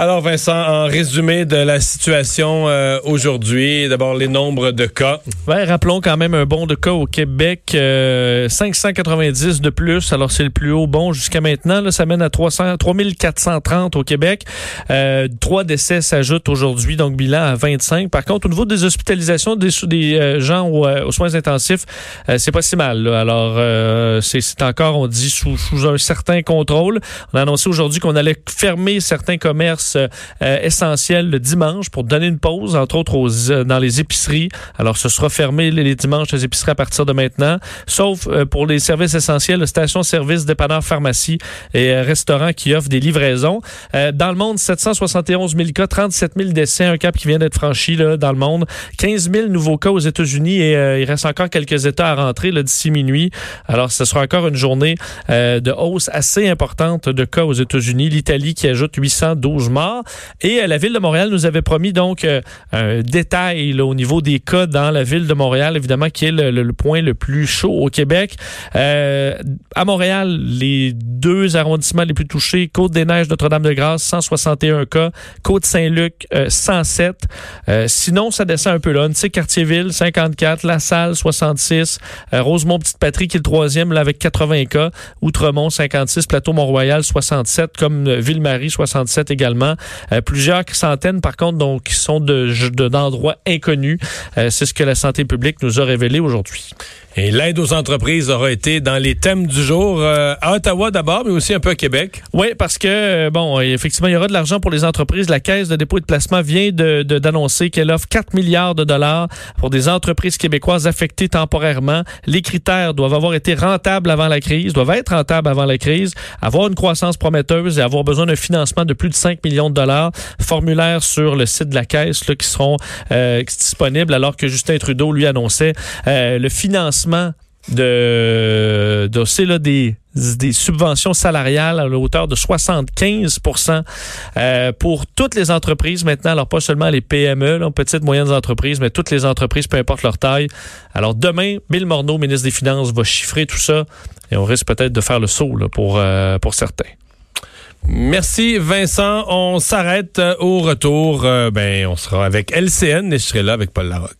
Alors Vincent, en résumé de la situation euh, aujourd'hui, d'abord les nombres de cas. Rappelons quand même un bon de cas au Québec, euh, 590 de plus. Alors c'est le plus haut bon jusqu'à maintenant. Là, ça mène à 300, 3430 au Québec. Euh, trois décès s'ajoutent aujourd'hui, donc bilan à 25. Par contre, au niveau des hospitalisations des, des euh, gens aux, soins intensifs, c'est pas si mal. Alors c'est encore, on dit, sous, sous un certain contrôle. On a annoncé aujourd'hui qu'on allait fermer certains commerces euh, essentiel le dimanche pour donner une pause, entre autres euh, dans les épiceries. Alors, ce sera fermé les, dimanches, les épiceries à partir de maintenant, sauf euh, pour les services essentiels, stations-service, dépanneurs, pharmacie et restaurants qui offrent des livraisons. dans le monde, 771 000 cas, 37 000 décès, un cap qui vient d'être franchi là, dans le monde. 15 000 nouveaux cas aux États-Unis et il reste encore quelques États à rentrer d'ici minuit. Alors, ce sera encore une journée de hausse assez importante de cas aux États-Unis. L'Italie qui ajoute 812 et euh, la ville de Montréal nous avait promis donc euh, un détail au niveau des cas dans la ville de Montréal, évidemment, qui est le, point le plus chaud au Québec. Euh, à Montréal, les deux arrondissements les plus touchés, Côte-des-Neiges, Notre-Dame-de-Grâce, 161 cas, Côte-Saint-Luc, 107. sinon, ça descend un peu là. Tu Quartier-Ville, 54, La Salle, 66, Rosemont-Petite-Patrie, qui est le troisième, là, avec 80 cas, Outremont, 56, Plateau-Mont-Royal, 67, comme Ville-Marie, 67 également. Euh, plusieurs centaines, par contre, donc, qui sont d'endroits de, inconnus. Euh, c'est ce que la santé publique nous a révélé aujourd'hui. Et l'aide aux entreprises aura été dans les thèmes du jour euh, à Ottawa d'abord, mais aussi un peu à Québec. Oui, parce que, bon, effectivement, il y aura de l'argent pour les entreprises. La Caisse de dépôt et de placement vient d'annoncer de, qu'elle offre 4 milliards de dollars pour des entreprises québécoises affectées temporairement. Les critères doivent avoir été rentables avant la crise, doivent être rentables avant la crise, avoir une croissance prometteuse et avoir besoin d'un financement de plus de 5 millions de dollars. Formulaire sur le site de la Caisse qui seront euh, disponibles alors que Justin Trudeau lui annonçait le financement de, là, des, subventions salariales à la hauteur de 75% euh, pour toutes les entreprises maintenant, alors pas seulement les PME, là, petites, moyennes entreprises, mais toutes les entreprises, peu importe leur taille. Alors demain, Bill Morneau, ministre des Finances, va chiffrer tout ça et on risque peut-être de faire le saut pour, euh, pour certains. Merci Vincent. On s'arrête euh, au retour. ben, on sera avec LCN et je serai là avec Paul Larocque.